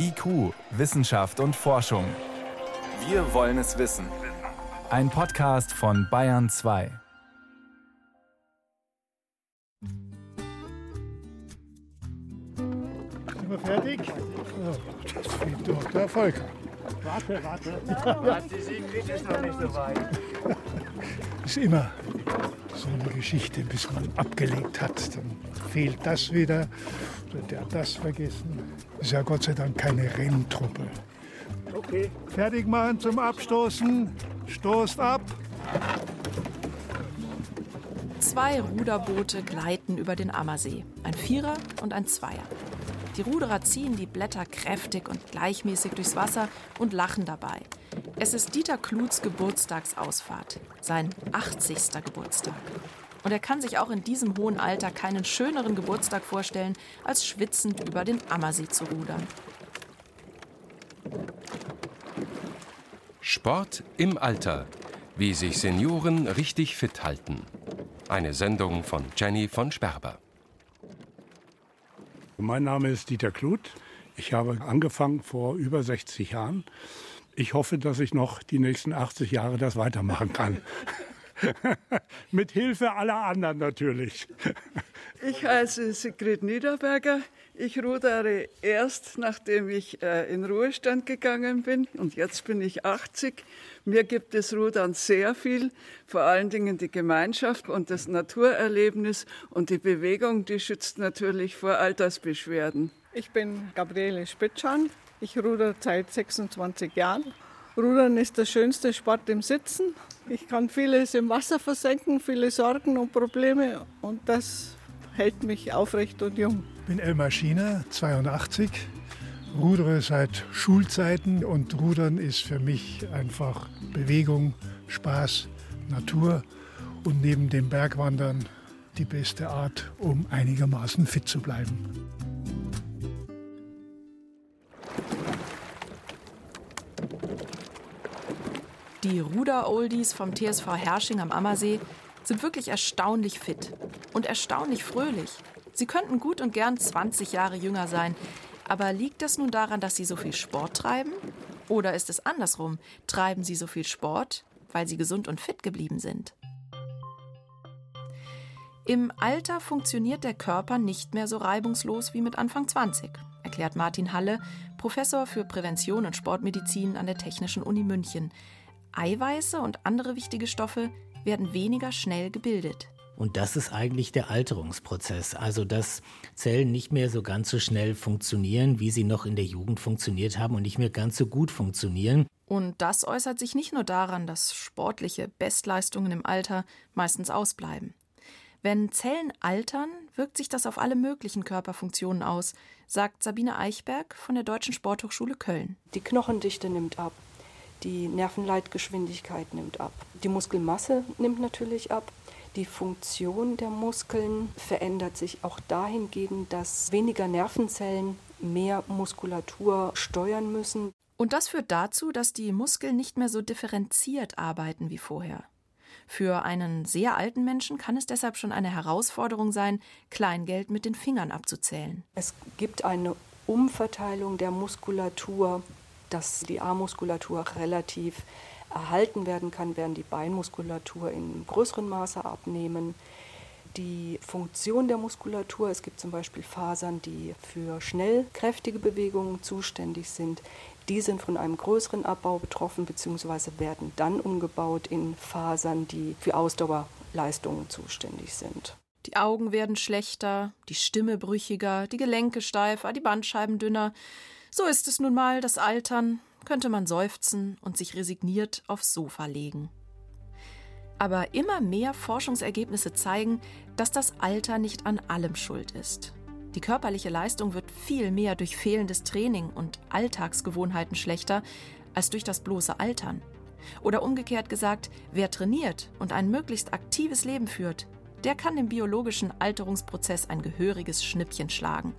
IQ, Wissenschaft und Forschung. Wir wollen es wissen. Ein Podcast von Bayern 2. Sind wir fertig? Ja, das fehlt doch der Erfolg. Warte, warte. Warte, Siegfried ist noch nicht so weit. Ist immer so eine Geschichte, bis man abgelegt hat. Dann fehlt das wieder oder der hat das vergessen. Ist ja Gott sei Dank keine Renntruppe. Okay. Fertig machen zum Abstoßen. Stoßt ab. Zwei Ruderboote gleiten über den Ammersee. Ein Vierer und ein Zweier. Die Ruderer ziehen die Blätter kräftig und gleichmäßig durchs Wasser und lachen dabei. Es ist Dieter Kluths Geburtstagsausfahrt, sein 80. Geburtstag. Und er kann sich auch in diesem hohen Alter keinen schöneren Geburtstag vorstellen, als schwitzend über den Ammersee zu rudern. Sport im Alter. Wie sich Senioren richtig fit halten. Eine Sendung von Jenny von Sperber. Mein Name ist Dieter Kluth. Ich habe angefangen vor über 60 Jahren. Ich hoffe, dass ich noch die nächsten 80 Jahre das weitermachen kann. Mit Hilfe aller anderen natürlich. Ich heiße Sigrid Niederberger. Ich rudere erst, nachdem ich äh, in Ruhestand gegangen bin. Und jetzt bin ich 80. Mir gibt es Rudern sehr viel, vor allen Dingen die Gemeinschaft und das Naturerlebnis. Und die Bewegung, die schützt natürlich vor Altersbeschwerden. Ich bin Gabriele Spitschan. Ich ruder seit 26 Jahren. Rudern ist der schönste Sport im Sitzen. Ich kann vieles im Wasser versenken, viele Sorgen und Probleme und das hält mich aufrecht und jung. Ich bin Elmar Schiener, 82, rudere seit Schulzeiten und Rudern ist für mich einfach Bewegung, Spaß, Natur und neben dem Bergwandern die beste Art, um einigermaßen fit zu bleiben. Die Ruder-Oldies vom TSV Hersching am Ammersee sind wirklich erstaunlich fit und erstaunlich fröhlich. Sie könnten gut und gern 20 Jahre jünger sein. Aber liegt das nun daran, dass sie so viel Sport treiben? Oder ist es andersrum? Treiben sie so viel Sport, weil sie gesund und fit geblieben sind? Im Alter funktioniert der Körper nicht mehr so reibungslos wie mit Anfang 20, erklärt Martin Halle, Professor für Prävention und Sportmedizin an der Technischen Uni München. Eiweiße und andere wichtige Stoffe werden weniger schnell gebildet. Und das ist eigentlich der Alterungsprozess. Also, dass Zellen nicht mehr so ganz so schnell funktionieren, wie sie noch in der Jugend funktioniert haben und nicht mehr ganz so gut funktionieren. Und das äußert sich nicht nur daran, dass sportliche Bestleistungen im Alter meistens ausbleiben. Wenn Zellen altern, wirkt sich das auf alle möglichen Körperfunktionen aus, sagt Sabine Eichberg von der Deutschen Sporthochschule Köln. Die Knochendichte nimmt ab, die Nervenleitgeschwindigkeit nimmt ab. Die Muskelmasse nimmt natürlich ab. Die Funktion der Muskeln verändert sich auch dahingehend, dass weniger Nervenzellen mehr Muskulatur steuern müssen. Und das führt dazu, dass die Muskeln nicht mehr so differenziert arbeiten wie vorher. Für einen sehr alten Menschen kann es deshalb schon eine Herausforderung sein, Kleingeld mit den Fingern abzuzählen. Es gibt eine Umverteilung der Muskulatur dass die Armmuskulatur relativ erhalten werden kann, während die Beinmuskulatur in größerem Maße abnehmen. Die Funktion der Muskulatur, es gibt zum Beispiel Fasern, die für schnell kräftige Bewegungen zuständig sind, die sind von einem größeren Abbau betroffen bzw. werden dann umgebaut in Fasern, die für Ausdauerleistungen zuständig sind. Die Augen werden schlechter, die Stimme brüchiger, die Gelenke steifer, die Bandscheiben dünner. So ist es nun mal, das Altern, könnte man seufzen und sich resigniert aufs Sofa legen. Aber immer mehr Forschungsergebnisse zeigen, dass das Alter nicht an allem schuld ist. Die körperliche Leistung wird viel mehr durch fehlendes Training und Alltagsgewohnheiten schlechter als durch das bloße Altern. Oder umgekehrt gesagt, wer trainiert und ein möglichst aktives Leben führt, der kann dem biologischen Alterungsprozess ein gehöriges Schnippchen schlagen.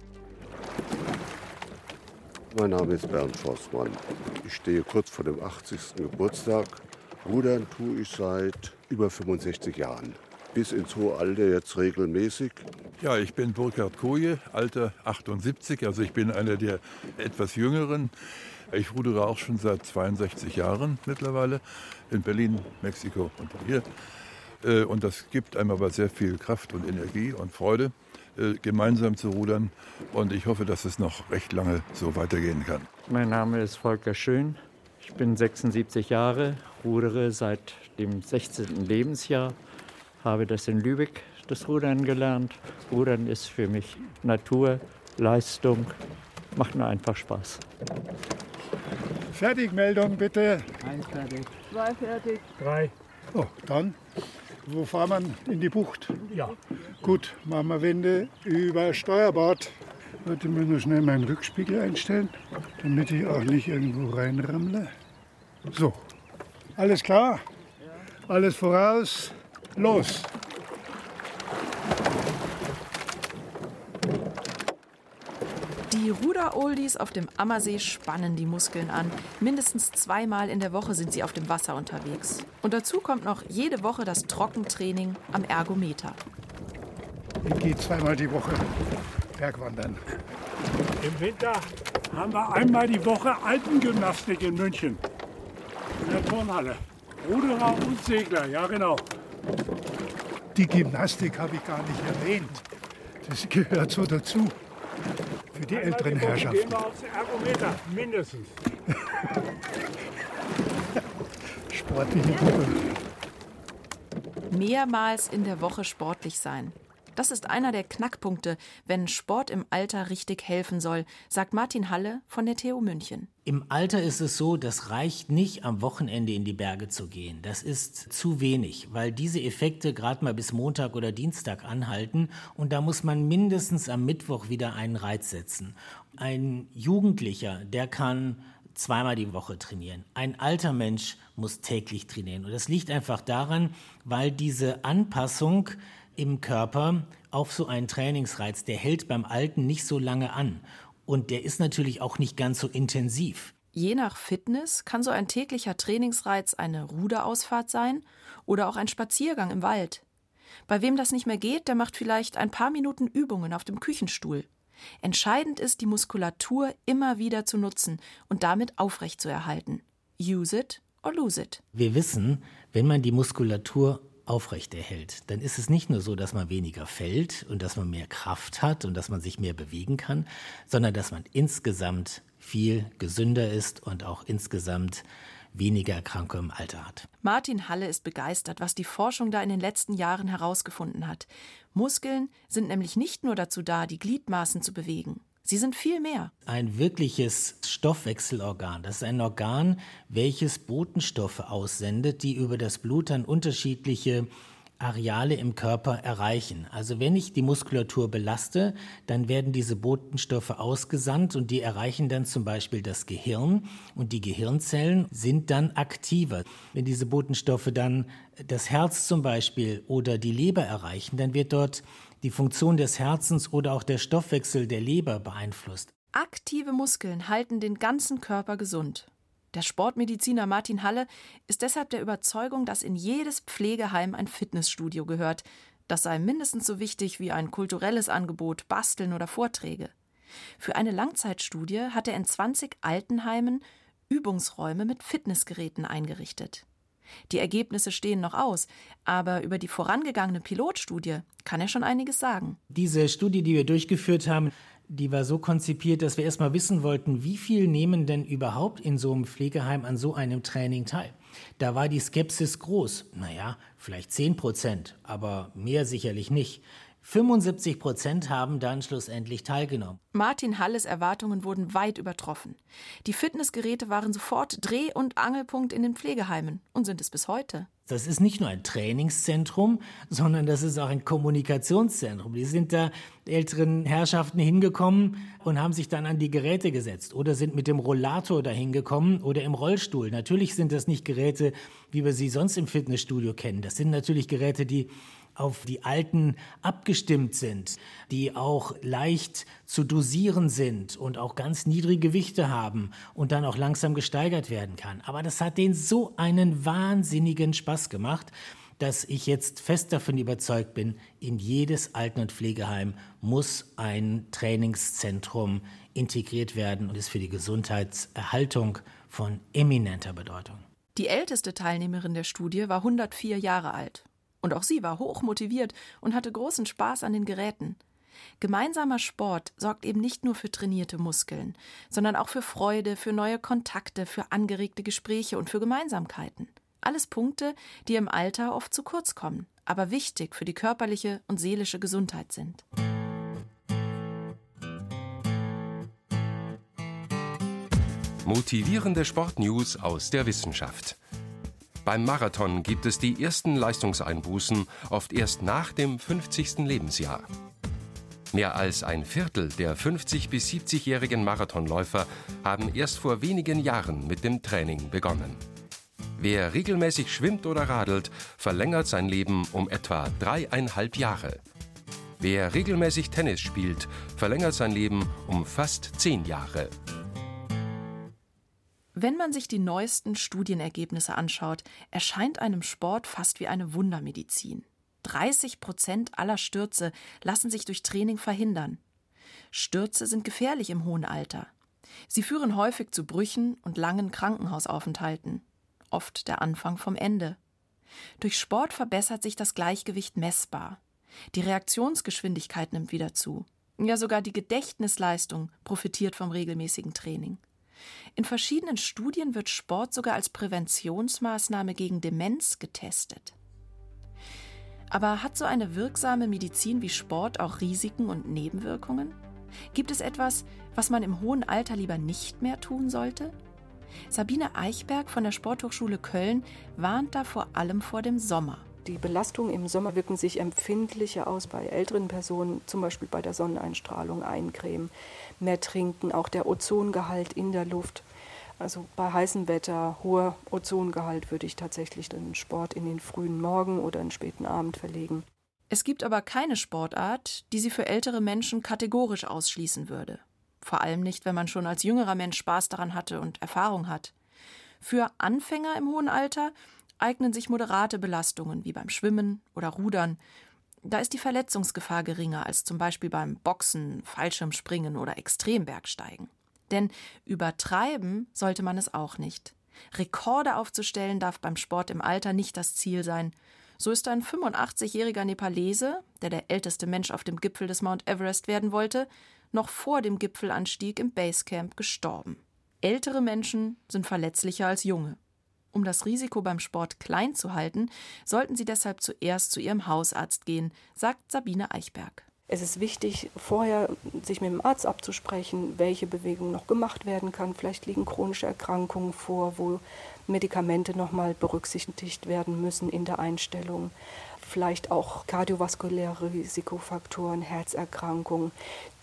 Mein Name ist Bernd Forstmann. Ich stehe kurz vor dem 80. Geburtstag. Rudern tue ich seit über 65 Jahren. bis ins hohe Alter jetzt regelmäßig. Ja, ich bin Burkhard Koje, Alter 78, also ich bin einer der etwas jüngeren. Ich rudere auch schon seit 62 Jahren mittlerweile in Berlin, Mexiko und hier. Äh, und das gibt einem aber sehr viel Kraft und Energie und Freude, gemeinsam zu rudern. Und ich hoffe, dass es noch recht lange so weitergehen kann. Mein Name ist Volker Schön. Ich bin 76 Jahre, rudere seit dem 16. Lebensjahr, habe das in Lübeck, das Rudern gelernt. Rudern ist für mich Natur, Leistung, macht nur einfach Spaß. Fertigmeldung bitte. Eins fertig. Zwei fertig. Drei. Oh, dann, wo fahren wir? In die Bucht? Ja. Gut, machen wir Wende über Steuerbord. Warte mal nur schnell meinen Rückspiegel einstellen, damit ich auch nicht irgendwo reinrammle. So, alles klar? Alles voraus? Los! Die Ruder-Oldies auf dem Ammersee spannen die Muskeln an. Mindestens zweimal in der Woche sind sie auf dem Wasser unterwegs. Und dazu kommt noch jede Woche das Trockentraining am Ergometer. Ich gehe zweimal die Woche Bergwandern. Im Winter haben wir einmal die Woche Alpengymnastik in München. In der Turnhalle. Ruderer und Segler, ja genau. Die Gymnastik habe ich gar nicht erwähnt. Das gehört so dazu. Für die Einmal älteren Herrschaften. Gehen wir aufs Ergometer, mindestens. Sportliche Woche. Mehrmals in der Woche sportlich sein. Das ist einer der Knackpunkte, wenn Sport im Alter richtig helfen soll, sagt Martin Halle von der TU München. Im Alter ist es so, das reicht nicht, am Wochenende in die Berge zu gehen. Das ist zu wenig, weil diese Effekte gerade mal bis Montag oder Dienstag anhalten und da muss man mindestens am Mittwoch wieder einen Reiz setzen. Ein Jugendlicher, der kann zweimal die Woche trainieren. Ein alter Mensch muss täglich trainieren. Und das liegt einfach daran, weil diese Anpassung im Körper auf so einen Trainingsreiz, der hält beim Alten nicht so lange an. Und der ist natürlich auch nicht ganz so intensiv. Je nach Fitness kann so ein täglicher Trainingsreiz eine Ruderausfahrt sein oder auch ein Spaziergang im Wald. Bei wem das nicht mehr geht, der macht vielleicht ein paar Minuten Übungen auf dem Küchenstuhl. Entscheidend ist, die Muskulatur immer wieder zu nutzen und damit aufrechtzuerhalten. Use it or lose it. Wir wissen, wenn man die Muskulatur aufrechterhält, dann ist es nicht nur so, dass man weniger fällt und dass man mehr Kraft hat und dass man sich mehr bewegen kann, sondern dass man insgesamt viel gesünder ist und auch insgesamt weniger Erkrankungen im Alter hat. Martin Halle ist begeistert, was die Forschung da in den letzten Jahren herausgefunden hat. Muskeln sind nämlich nicht nur dazu da, die Gliedmaßen zu bewegen. Sie sind viel mehr. Ein wirkliches Stoffwechselorgan. Das ist ein Organ, welches Botenstoffe aussendet, die über das Blut dann unterschiedliche Areale im Körper erreichen. Also wenn ich die Muskulatur belaste, dann werden diese Botenstoffe ausgesandt und die erreichen dann zum Beispiel das Gehirn und die Gehirnzellen sind dann aktiver. Wenn diese Botenstoffe dann das Herz zum Beispiel oder die Leber erreichen, dann wird dort die Funktion des Herzens oder auch der Stoffwechsel der Leber beeinflusst. Aktive Muskeln halten den ganzen Körper gesund. Der Sportmediziner Martin Halle ist deshalb der Überzeugung, dass in jedes Pflegeheim ein Fitnessstudio gehört. Das sei mindestens so wichtig wie ein kulturelles Angebot, Basteln oder Vorträge. Für eine Langzeitstudie hat er in 20 Altenheimen Übungsräume mit Fitnessgeräten eingerichtet. Die Ergebnisse stehen noch aus, aber über die vorangegangene Pilotstudie kann er schon einiges sagen. Diese Studie, die wir durchgeführt haben, die war so konzipiert, dass wir erstmal wissen wollten, wie viel nehmen denn überhaupt in so einem Pflegeheim an so einem Training teil. Da war die Skepsis groß. Naja, vielleicht 10 Prozent, aber mehr sicherlich nicht. 75 Prozent haben dann schlussendlich teilgenommen. Martin Halles Erwartungen wurden weit übertroffen. Die Fitnessgeräte waren sofort Dreh- und Angelpunkt in den Pflegeheimen und sind es bis heute. Das ist nicht nur ein Trainingszentrum, sondern das ist auch ein Kommunikationszentrum. Die sind da älteren Herrschaften hingekommen und haben sich dann an die Geräte gesetzt oder sind mit dem Rollator dahin gekommen oder im Rollstuhl. Natürlich sind das nicht Geräte, wie wir sie sonst im Fitnessstudio kennen. Das sind natürlich Geräte, die auf die Alten abgestimmt sind, die auch leicht zu dosieren sind und auch ganz niedrige Gewichte haben und dann auch langsam gesteigert werden kann. Aber das hat denen so einen wahnsinnigen Spaß gemacht, dass ich jetzt fest davon überzeugt bin, in jedes Alten- und Pflegeheim muss ein Trainingszentrum integriert werden und ist für die Gesundheitserhaltung von eminenter Bedeutung. Die älteste Teilnehmerin der Studie war 104 Jahre alt. Und auch sie war hoch motiviert und hatte großen Spaß an den Geräten. Gemeinsamer Sport sorgt eben nicht nur für trainierte Muskeln, sondern auch für Freude, für neue Kontakte, für angeregte Gespräche und für Gemeinsamkeiten. Alles Punkte, die im Alter oft zu kurz kommen, aber wichtig für die körperliche und seelische Gesundheit sind. Motivierende Sportnews aus der Wissenschaft. Beim Marathon gibt es die ersten Leistungseinbußen oft erst nach dem 50. Lebensjahr. Mehr als ein Viertel der 50 bis 70-jährigen Marathonläufer haben erst vor wenigen Jahren mit dem Training begonnen. Wer regelmäßig schwimmt oder radelt, verlängert sein Leben um etwa dreieinhalb Jahre. Wer regelmäßig Tennis spielt, verlängert sein Leben um fast zehn Jahre. Wenn man sich die neuesten Studienergebnisse anschaut, erscheint einem Sport fast wie eine Wundermedizin. 30 Prozent aller Stürze lassen sich durch Training verhindern. Stürze sind gefährlich im hohen Alter. Sie führen häufig zu Brüchen und langen Krankenhausaufenthalten. Oft der Anfang vom Ende. Durch Sport verbessert sich das Gleichgewicht messbar. Die Reaktionsgeschwindigkeit nimmt wieder zu. Ja, sogar die Gedächtnisleistung profitiert vom regelmäßigen Training. In verschiedenen Studien wird Sport sogar als Präventionsmaßnahme gegen Demenz getestet. Aber hat so eine wirksame Medizin wie Sport auch Risiken und Nebenwirkungen? Gibt es etwas, was man im hohen Alter lieber nicht mehr tun sollte? Sabine Eichberg von der Sporthochschule Köln warnt da vor allem vor dem Sommer. Die Belastungen im Sommer wirken sich empfindlicher aus bei älteren Personen, zum Beispiel bei der Sonneneinstrahlung, Eincremen, mehr trinken, auch der Ozongehalt in der Luft. Also bei heißem Wetter, hoher Ozongehalt würde ich tatsächlich den Sport in den frühen Morgen oder den späten Abend verlegen. Es gibt aber keine Sportart, die sie für ältere Menschen kategorisch ausschließen würde. Vor allem nicht, wenn man schon als jüngerer Mensch Spaß daran hatte und Erfahrung hat. Für Anfänger im hohen Alter eignen sich moderate Belastungen wie beim Schwimmen oder Rudern. Da ist die Verletzungsgefahr geringer als zum Beispiel beim Boxen, Fallschirmspringen oder Extrembergsteigen. Denn übertreiben sollte man es auch nicht. Rekorde aufzustellen darf beim Sport im Alter nicht das Ziel sein. So ist ein 85-jähriger Nepalese, der der älteste Mensch auf dem Gipfel des Mount Everest werden wollte, noch vor dem Gipfelanstieg im Basecamp gestorben. Ältere Menschen sind verletzlicher als junge. Um das Risiko beim Sport klein zu halten, sollten Sie deshalb zuerst zu Ihrem Hausarzt gehen, sagt Sabine Eichberg. Es ist wichtig, vorher sich mit dem Arzt abzusprechen, welche Bewegung noch gemacht werden kann. Vielleicht liegen chronische Erkrankungen vor, wo Medikamente nochmal berücksichtigt werden müssen in der Einstellung. Vielleicht auch kardiovaskuläre Risikofaktoren, Herzerkrankungen,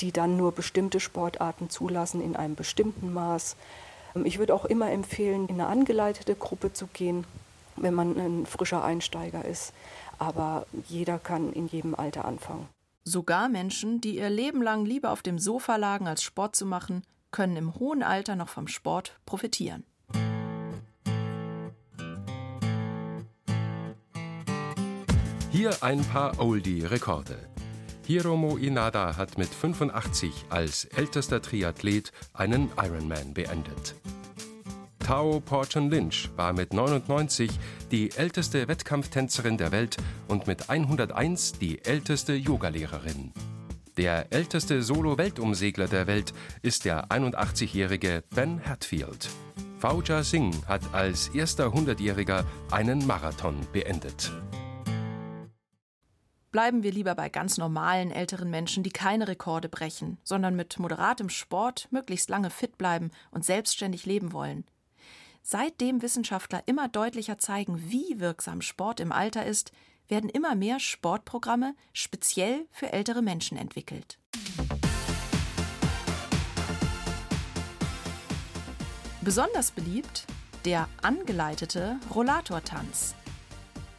die dann nur bestimmte Sportarten zulassen in einem bestimmten Maß. Ich würde auch immer empfehlen, in eine angeleitete Gruppe zu gehen, wenn man ein frischer Einsteiger ist. Aber jeder kann in jedem Alter anfangen. Sogar Menschen, die ihr Leben lang lieber auf dem Sofa lagen, als Sport zu machen, können im hohen Alter noch vom Sport profitieren. Hier ein paar Oldie-Rekorde. Hiromo Inada hat mit 85 als ältester Triathlet einen Ironman beendet. Tao Porchen Lynch war mit 99 die älteste Wettkampftänzerin der Welt und mit 101 die älteste Yogalehrerin. Der älteste Solo-Weltumsegler der Welt ist der 81-jährige Ben Hatfield. Fauja Singh hat als erster 100-Jähriger einen Marathon beendet. Bleiben wir lieber bei ganz normalen älteren Menschen, die keine Rekorde brechen, sondern mit moderatem Sport möglichst lange fit bleiben und selbstständig leben wollen. Seitdem Wissenschaftler immer deutlicher zeigen, wie wirksam Sport im Alter ist, werden immer mehr Sportprogramme speziell für ältere Menschen entwickelt. Besonders beliebt der angeleitete Rollatortanz.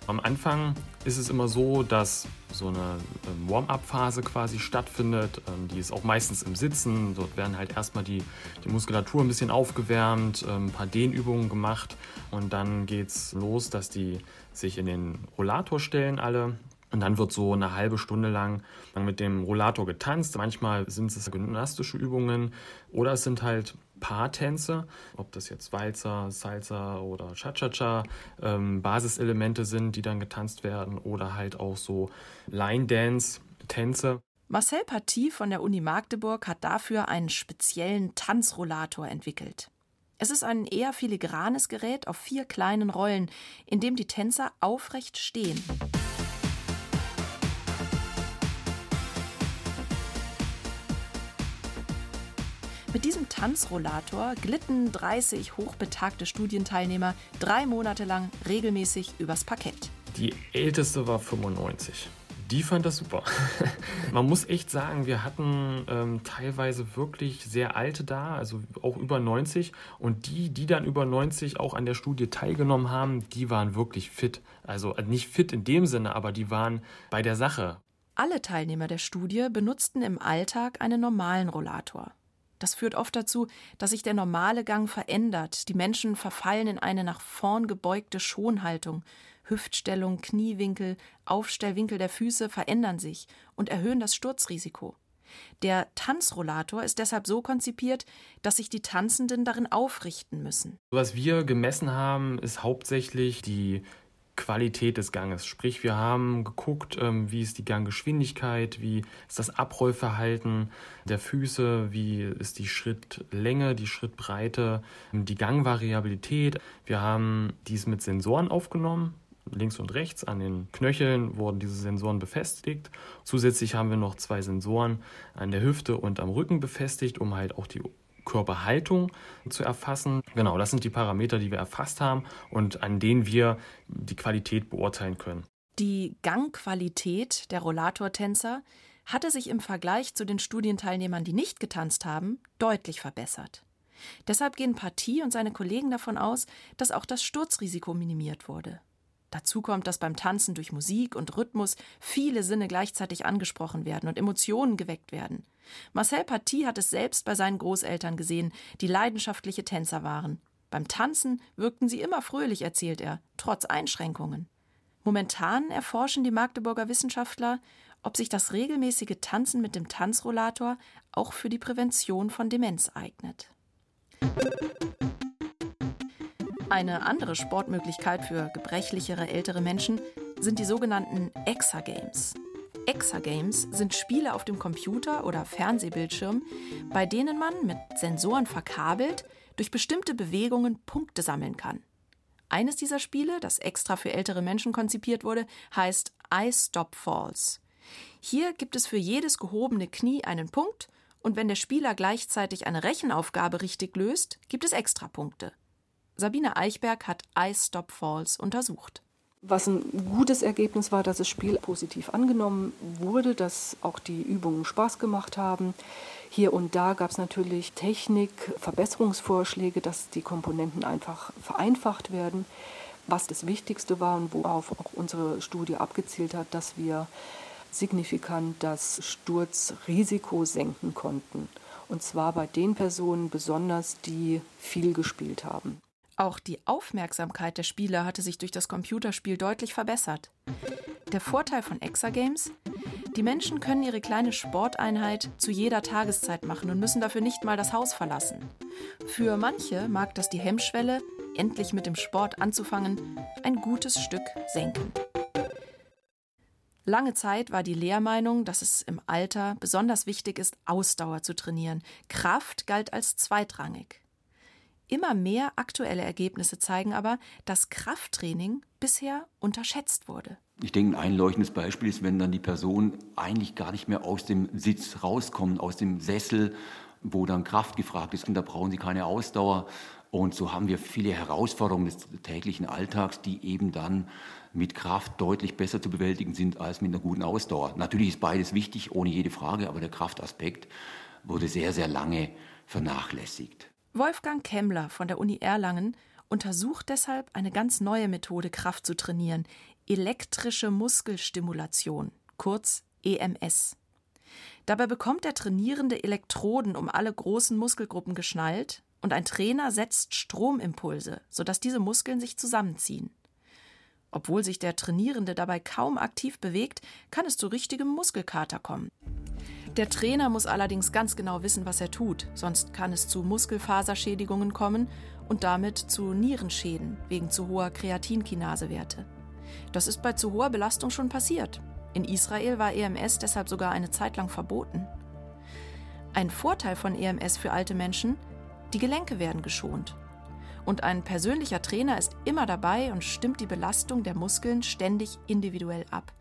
Am Anfang ist es immer so, dass so eine ähm, Warm-up-Phase quasi stattfindet. Ähm, die ist auch meistens im Sitzen. Dort werden halt erstmal die, die Muskulatur ein bisschen aufgewärmt, ähm, ein paar Dehnübungen gemacht und dann geht es los, dass die sich in den Rollator stellen alle. Und dann wird so eine halbe Stunde lang mit dem Rollator getanzt. Manchmal sind es gymnastische Übungen oder es sind halt Paartänze, ob das jetzt Walzer, Salsa oder Cha-Cha-Cha ähm, Basiselemente sind, die dann getanzt werden oder halt auch so Line-Dance-Tänze. Marcel Paty von der Uni Magdeburg hat dafür einen speziellen Tanzrollator entwickelt. Es ist ein eher filigranes Gerät auf vier kleinen Rollen, in dem die Tänzer aufrecht stehen. Tanzrollator glitten 30 hochbetagte Studienteilnehmer drei Monate lang regelmäßig übers Parkett. Die älteste war 95. Die fand das super. Man muss echt sagen, wir hatten ähm, teilweise wirklich sehr alte da, also auch über 90. Und die, die dann über 90 auch an der Studie teilgenommen haben, die waren wirklich fit. Also äh, nicht fit in dem Sinne, aber die waren bei der Sache. Alle Teilnehmer der Studie benutzten im Alltag einen normalen Rollator. Das führt oft dazu, dass sich der normale Gang verändert. Die Menschen verfallen in eine nach vorn gebeugte Schonhaltung. Hüftstellung, Kniewinkel, Aufstellwinkel der Füße verändern sich und erhöhen das Sturzrisiko. Der Tanzrollator ist deshalb so konzipiert, dass sich die Tanzenden darin aufrichten müssen. Was wir gemessen haben, ist hauptsächlich die Qualität des Ganges. Sprich, wir haben geguckt, ähm, wie ist die Ganggeschwindigkeit, wie ist das Abrollverhalten der Füße, wie ist die Schrittlänge, die Schrittbreite, die Gangvariabilität. Wir haben dies mit Sensoren aufgenommen. Links und rechts an den Knöcheln wurden diese Sensoren befestigt. Zusätzlich haben wir noch zwei Sensoren an der Hüfte und am Rücken befestigt, um halt auch die Körperhaltung zu erfassen. Genau, das sind die Parameter, die wir erfasst haben und an denen wir die Qualität beurteilen können. Die Gangqualität der Rollatortänzer hatte sich im Vergleich zu den Studienteilnehmern, die nicht getanzt haben, deutlich verbessert. Deshalb gehen Partie und seine Kollegen davon aus, dass auch das Sturzrisiko minimiert wurde. Dazu kommt, dass beim Tanzen durch Musik und Rhythmus viele Sinne gleichzeitig angesprochen werden und Emotionen geweckt werden. Marcel Paty hat es selbst bei seinen Großeltern gesehen, die leidenschaftliche Tänzer waren. Beim Tanzen wirkten sie immer fröhlich, erzählt er, trotz Einschränkungen. Momentan erforschen die Magdeburger Wissenschaftler, ob sich das regelmäßige Tanzen mit dem Tanzrollator auch für die Prävention von Demenz eignet. Eine andere Sportmöglichkeit für gebrechlichere ältere Menschen sind die sogenannten Exagames. Exagames sind Spiele auf dem Computer oder Fernsehbildschirm, bei denen man mit Sensoren verkabelt durch bestimmte Bewegungen Punkte sammeln kann. Eines dieser Spiele, das extra für ältere Menschen konzipiert wurde, heißt I Stop Falls. Hier gibt es für jedes gehobene Knie einen Punkt und wenn der Spieler gleichzeitig eine Rechenaufgabe richtig löst, gibt es Extrapunkte. Sabine Eichberg hat Ice Stop Falls untersucht. Was ein gutes Ergebnis war, dass das Spiel positiv angenommen wurde, dass auch die Übungen Spaß gemacht haben. Hier und da gab es natürlich Technik, Verbesserungsvorschläge, dass die Komponenten einfach vereinfacht werden. Was das Wichtigste war und worauf auch unsere Studie abgezielt hat, dass wir signifikant das Sturzrisiko senken konnten. Und zwar bei den Personen besonders, die viel gespielt haben. Auch die Aufmerksamkeit der Spieler hatte sich durch das Computerspiel deutlich verbessert. Der Vorteil von Exagames? Die Menschen können ihre kleine Sporteinheit zu jeder Tageszeit machen und müssen dafür nicht mal das Haus verlassen. Für manche mag das die Hemmschwelle, endlich mit dem Sport anzufangen, ein gutes Stück senken. Lange Zeit war die Lehrmeinung, dass es im Alter besonders wichtig ist, Ausdauer zu trainieren. Kraft galt als zweitrangig. Immer mehr aktuelle Ergebnisse zeigen aber, dass Krafttraining bisher unterschätzt wurde. Ich denke, ein einleuchtendes Beispiel ist, wenn dann die Person eigentlich gar nicht mehr aus dem Sitz rauskommt, aus dem Sessel, wo dann Kraft gefragt ist. Und da brauchen sie keine Ausdauer. Und so haben wir viele Herausforderungen des täglichen Alltags, die eben dann mit Kraft deutlich besser zu bewältigen sind als mit einer guten Ausdauer. Natürlich ist beides wichtig, ohne jede Frage, aber der Kraftaspekt wurde sehr, sehr lange vernachlässigt. Wolfgang Kemmler von der Uni Erlangen untersucht deshalb eine ganz neue Methode, Kraft zu trainieren: elektrische Muskelstimulation, kurz EMS. Dabei bekommt der Trainierende Elektroden um alle großen Muskelgruppen geschnallt und ein Trainer setzt Stromimpulse, sodass diese Muskeln sich zusammenziehen. Obwohl sich der Trainierende dabei kaum aktiv bewegt, kann es zu richtigem Muskelkater kommen. Der Trainer muss allerdings ganz genau wissen, was er tut, sonst kann es zu Muskelfaserschädigungen kommen und damit zu Nierenschäden wegen zu hoher Kreatinkinasewerte. Das ist bei zu hoher Belastung schon passiert. In Israel war EMS deshalb sogar eine Zeit lang verboten. Ein Vorteil von EMS für alte Menschen, die Gelenke werden geschont. Und ein persönlicher Trainer ist immer dabei und stimmt die Belastung der Muskeln ständig individuell ab.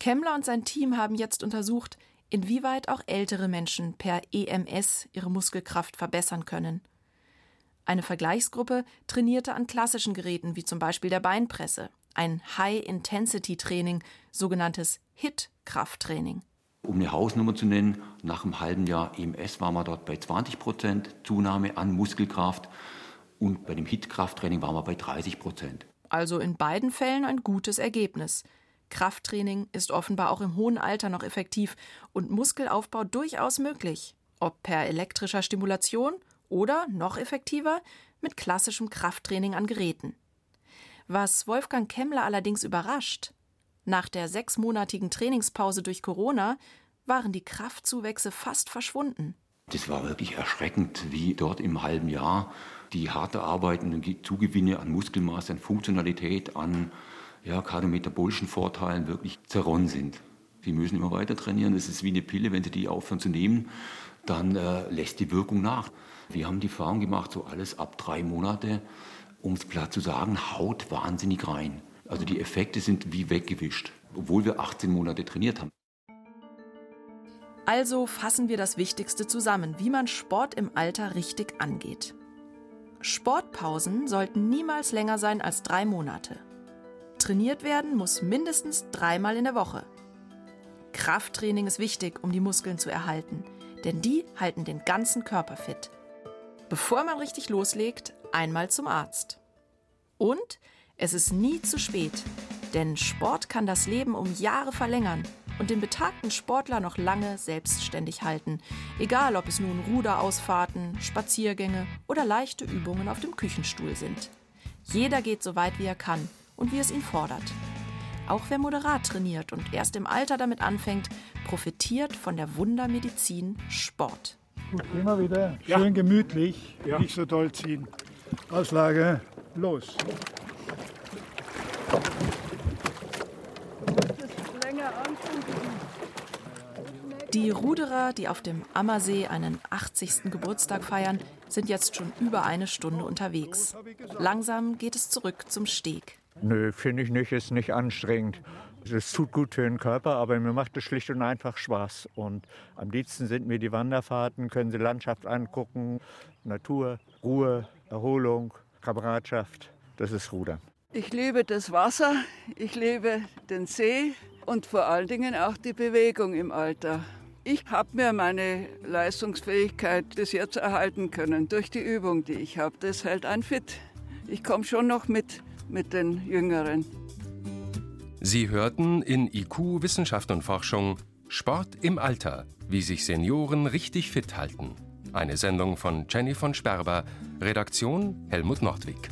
Kemmler und sein Team haben jetzt untersucht, inwieweit auch ältere Menschen per EMS ihre Muskelkraft verbessern können. Eine Vergleichsgruppe trainierte an klassischen Geräten wie zum Beispiel der Beinpresse, ein High-Intensity-Training, sogenanntes HIT-Krafttraining. Um eine Hausnummer zu nennen, nach einem halben Jahr EMS waren wir dort bei 20 Prozent Zunahme an Muskelkraft und bei dem HIT-Krafttraining waren wir bei 30 Prozent. Also in beiden Fällen ein gutes Ergebnis. Krafttraining ist offenbar auch im hohen Alter noch effektiv und Muskelaufbau durchaus möglich, ob per elektrischer Stimulation oder, noch effektiver, mit klassischem Krafttraining an Geräten. Was Wolfgang Kemmler allerdings überrascht, nach der sechsmonatigen Trainingspause durch Corona waren die Kraftzuwächse fast verschwunden. Das war wirklich erschreckend, wie dort im halben Jahr die harte Arbeit und die Zugewinne an Muskelmasse, an Funktionalität, an ja, kardiometabolischem Vorteilen wirklich zerronnen sind. Sie müssen immer weiter trainieren. Es ist wie eine Pille, wenn Sie die aufhören zu nehmen, dann äh, lässt die Wirkung nach. Wir haben die Erfahrung gemacht, so alles ab drei Monate, um es platt zu sagen, haut wahnsinnig rein. Also die Effekte sind wie weggewischt, obwohl wir 18 Monate trainiert haben. Also fassen wir das Wichtigste zusammen, wie man Sport im Alter richtig angeht. Sportpausen sollten niemals länger sein als drei Monate. Trainiert werden muss mindestens dreimal in der Woche. Krafttraining ist wichtig, um die Muskeln zu erhalten, denn die halten den ganzen Körper fit. Bevor man richtig loslegt, einmal zum Arzt. Und es ist nie zu spät, denn Sport kann das Leben um Jahre verlängern und den betagten Sportler noch lange selbstständig halten, egal ob es nun Ruderausfahrten, Spaziergänge oder leichte Übungen auf dem Küchenstuhl sind. Jeder geht so weit wie er kann und wie es ihn fordert. Auch wer moderat trainiert und erst im Alter damit anfängt, profitiert von der Wundermedizin Sport. Gut, immer wieder schön ja. gemütlich, ja. nicht so doll ziehen. Auslage, los. Die Ruderer, die auf dem Ammersee einen 80. Geburtstag feiern, sind jetzt schon über eine Stunde unterwegs. Langsam geht es zurück zum Steg. Nö, finde ich nicht, ist nicht anstrengend. Es tut gut für den Körper, aber mir macht es schlicht und einfach Spaß. Und am liebsten sind mir die Wanderfahrten, können Sie Landschaft angucken, Natur, Ruhe, Erholung, Kameradschaft. Das ist Rudern. Ich liebe das Wasser, ich liebe den See und vor allen Dingen auch die Bewegung im Alter. Ich habe mir meine Leistungsfähigkeit bis jetzt erhalten können durch die Übung, die ich habe. Das hält ein fit. Ich komme schon noch mit mit den Jüngeren. Sie hörten in IQ Wissenschaft und Forschung Sport im Alter, wie sich Senioren richtig fit halten. Eine Sendung von Jenny von Sperber, Redaktion Helmut Nordwig.